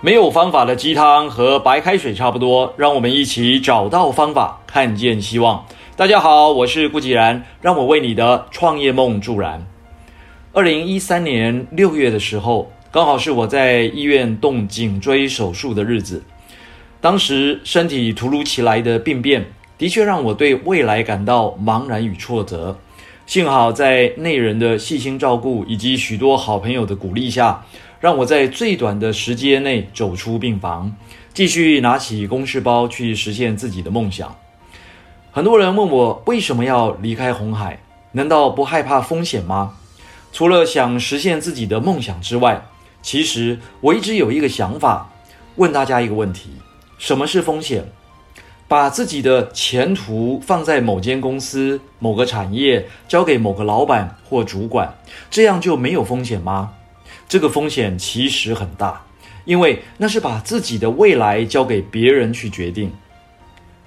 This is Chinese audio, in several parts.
没有方法的鸡汤和白开水差不多，让我们一起找到方法，看见希望。大家好，我是顾继然，让我为你的创业梦助燃。二零一三年六月的时候，刚好是我在医院动颈椎手术的日子。当时身体突如其来的病变，的确让我对未来感到茫然与挫折。幸好在内人的细心照顾以及许多好朋友的鼓励下，让我在最短的时间内走出病房，继续拿起公事包去实现自己的梦想。很多人问我为什么要离开红海？难道不害怕风险吗？除了想实现自己的梦想之外，其实我一直有一个想法，问大家一个问题：什么是风险？把自己的前途放在某间公司、某个产业，交给某个老板或主管，这样就没有风险吗？这个风险其实很大，因为那是把自己的未来交给别人去决定。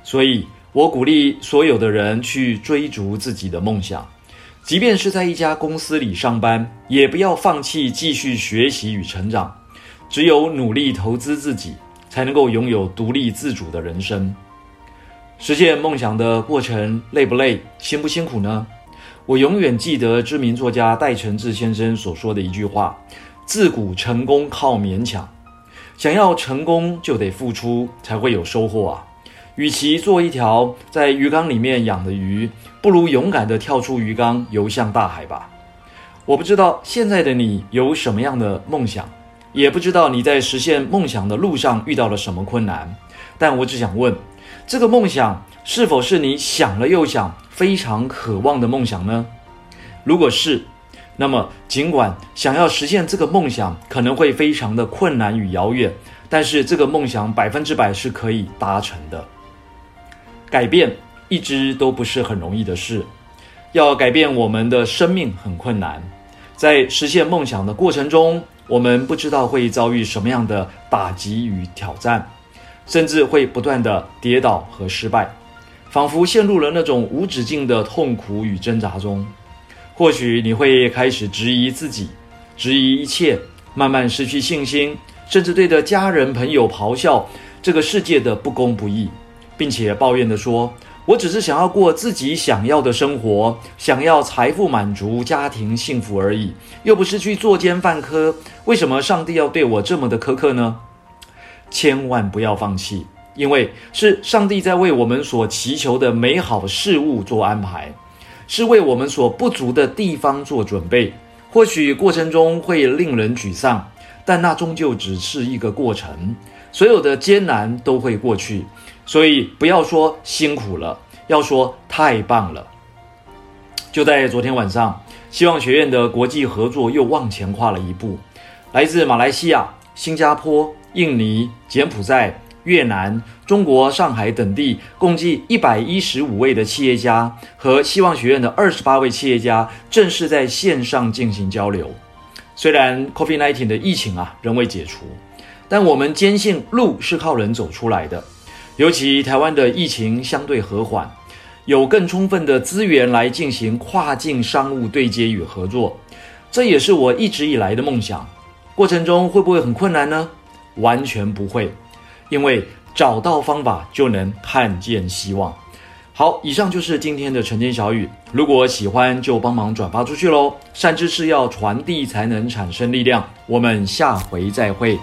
所以，我鼓励所有的人去追逐自己的梦想，即便是在一家公司里上班，也不要放弃继续学习与成长。只有努力投资自己，才能够拥有独立自主的人生。实现梦想的过程累不累，辛不辛苦呢？我永远记得知名作家戴承志先生所说的一句话。自古成功靠勉强，想要成功就得付出，才会有收获啊！与其做一条在鱼缸里面养的鱼，不如勇敢地跳出鱼缸，游向大海吧。我不知道现在的你有什么样的梦想，也不知道你在实现梦想的路上遇到了什么困难，但我只想问：这个梦想是否是你想了又想、非常渴望的梦想呢？如果是，那么，尽管想要实现这个梦想可能会非常的困难与遥远，但是这个梦想百分之百是可以达成的。改变一直都不是很容易的事，要改变我们的生命很困难。在实现梦想的过程中，我们不知道会遭遇什么样的打击与挑战，甚至会不断的跌倒和失败，仿佛陷入了那种无止境的痛苦与挣扎中。或许你会开始质疑自己，质疑一切，慢慢失去信心，甚至对着家人朋友咆哮这个世界的不公不义，并且抱怨地说：“我只是想要过自己想要的生活，想要财富满足、家庭幸福而已，又不是去作奸犯科。为什么上帝要对我这么的苛刻呢？”千万不要放弃，因为是上帝在为我们所祈求的美好事物做安排。是为我们所不足的地方做准备，或许过程中会令人沮丧，但那终究只是一个过程，所有的艰难都会过去，所以不要说辛苦了，要说太棒了。就在昨天晚上，希望学院的国际合作又往前跨了一步，来自马来西亚、新加坡、印尼、柬埔寨。越南、中国、上海等地共计一百一十五位的企业家和希望学院的二十八位企业家正式在线上进行交流。虽然 COVID-19 的疫情啊仍未解除，但我们坚信路是靠人走出来的。尤其台湾的疫情相对和缓，有更充分的资源来进行跨境商务对接与合作，这也是我一直以来的梦想。过程中会不会很困难呢？完全不会。因为找到方法就能看见希望。好，以上就是今天的晨间小语。如果喜欢，就帮忙转发出去喽。善知识要传递才能产生力量。我们下回再会。